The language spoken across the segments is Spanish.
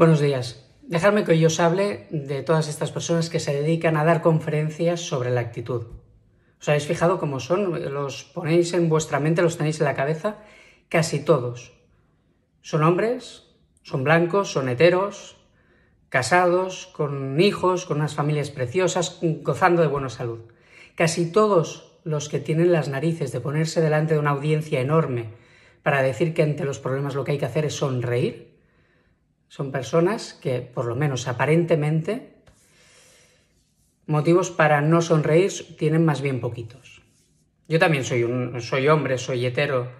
Buenos días. Dejadme que hoy os hable de todas estas personas que se dedican a dar conferencias sobre la actitud. ¿Os habéis fijado cómo son? Los ponéis en vuestra mente, los tenéis en la cabeza. Casi todos. Son hombres, son blancos, son heteros, casados, con hijos, con unas familias preciosas, gozando de buena salud. Casi todos los que tienen las narices de ponerse delante de una audiencia enorme para decir que ante los problemas lo que hay que hacer es sonreír, son personas que, por lo menos aparentemente, motivos para no sonreír tienen más bien poquitos. Yo también soy, un, soy hombre, soy hetero,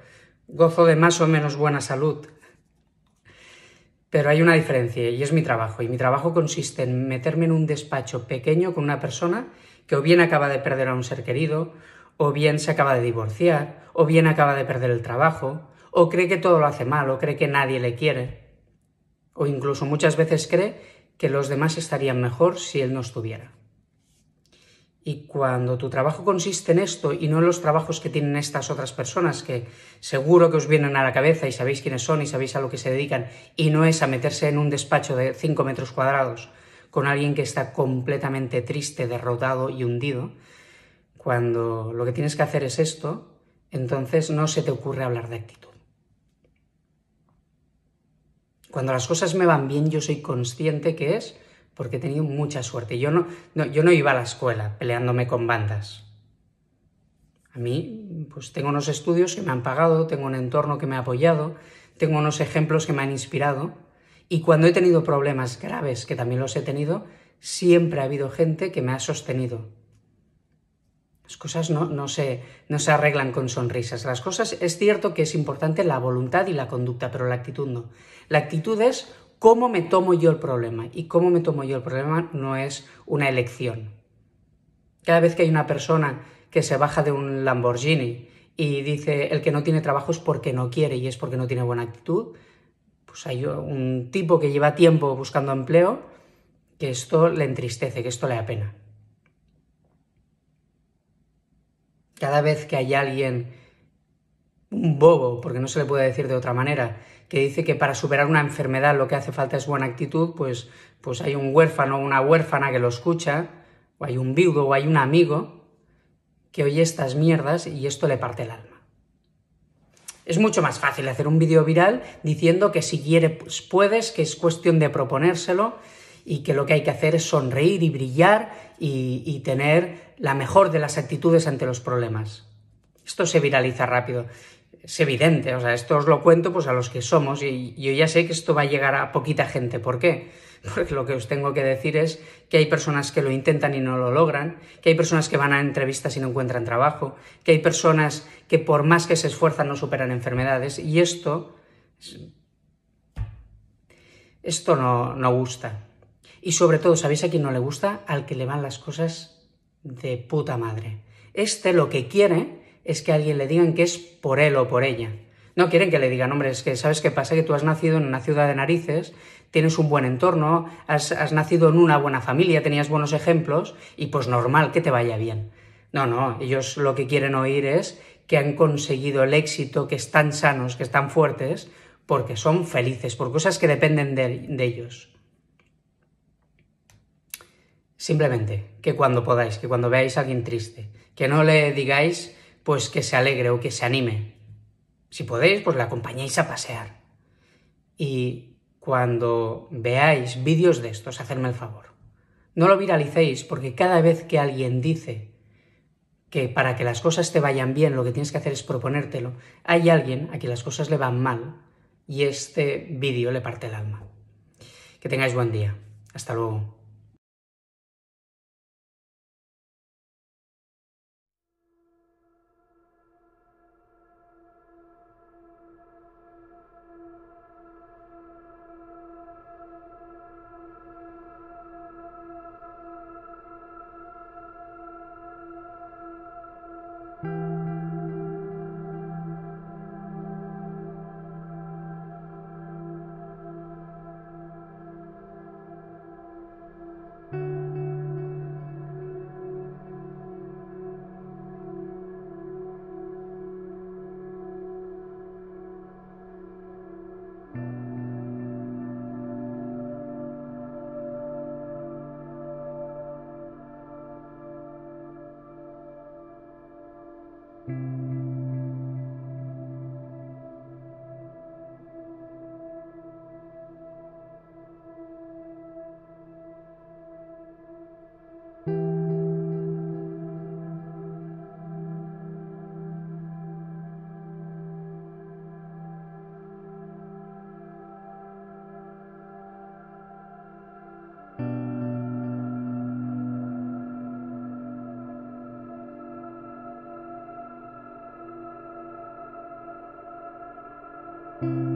gozo de más o menos buena salud. Pero hay una diferencia y es mi trabajo. Y mi trabajo consiste en meterme en un despacho pequeño con una persona que o bien acaba de perder a un ser querido, o bien se acaba de divorciar, o bien acaba de perder el trabajo, o cree que todo lo hace mal, o cree que nadie le quiere o incluso muchas veces cree que los demás estarían mejor si él no estuviera. Y cuando tu trabajo consiste en esto y no en los trabajos que tienen estas otras personas, que seguro que os vienen a la cabeza y sabéis quiénes son y sabéis a lo que se dedican, y no es a meterse en un despacho de 5 metros cuadrados con alguien que está completamente triste, derrotado y hundido, cuando lo que tienes que hacer es esto, entonces no se te ocurre hablar de actitud. Cuando las cosas me van bien, yo soy consciente que es porque he tenido mucha suerte. Yo no, yo no iba a la escuela peleándome con bandas. A mí, pues tengo unos estudios que me han pagado, tengo un entorno que me ha apoyado, tengo unos ejemplos que me han inspirado. Y cuando he tenido problemas graves, que también los he tenido, siempre ha habido gente que me ha sostenido. Las cosas no, no, se, no se arreglan con sonrisas. Las cosas es cierto que es importante la voluntad y la conducta, pero la actitud no. La actitud es cómo me tomo yo el problema. Y cómo me tomo yo el problema no es una elección. Cada vez que hay una persona que se baja de un Lamborghini y dice el que no tiene trabajo es porque no quiere y es porque no tiene buena actitud, pues hay un tipo que lleva tiempo buscando empleo que esto le entristece, que esto le apena. Cada vez que hay alguien, un bobo, porque no se le puede decir de otra manera, que dice que para superar una enfermedad lo que hace falta es buena actitud, pues, pues hay un huérfano o una huérfana que lo escucha, o hay un viudo o hay un amigo que oye estas mierdas y esto le parte el alma. Es mucho más fácil hacer un vídeo viral diciendo que si quieres pues puedes, que es cuestión de proponérselo y que lo que hay que hacer es sonreír y brillar y, tener la mejor de las actitudes ante los problemas. Esto se viraliza rápido. Es evidente, o sea, esto os lo cuento pues a los que somos y yo ya sé que esto va a llegar a poquita gente. ¿Por qué? Porque lo que os tengo que decir es que hay personas que lo intentan y no lo logran, que hay personas que van a entrevistas y no encuentran trabajo, que hay personas que por más que se esfuerzan no superan enfermedades y esto, esto no, no gusta. Y sobre todo, ¿sabéis a quién no le gusta? Al que le van las cosas de puta madre. Este lo que quiere es que alguien le digan que es por él o por ella. No quieren que le digan, hombre, es que sabes qué pasa, que tú has nacido en una ciudad de narices, tienes un buen entorno, has, nacido en una buena familia, tenías buenos ejemplos y pues normal que te vaya bien. No, no, ellos lo que quieren oír es que han conseguido el éxito, que están sanos, que están fuertes, porque son felices, por cosas que dependen de, de ellos. Simplemente que cuando podáis, que cuando veáis a alguien triste, que no le digáis pues que se alegre o que se anime. Si podéis, pues le acompañéis a pasear. Y cuando veáis vídeos de estos, hacedme el favor. No lo viralicéis porque cada vez que alguien dice que para que las cosas te vayan bien lo que tienes que hacer es proponértelo, hay alguien a quien las cosas le van mal y este vídeo le parte el alma. Que tengáis buen día. Hasta luego. Thank you.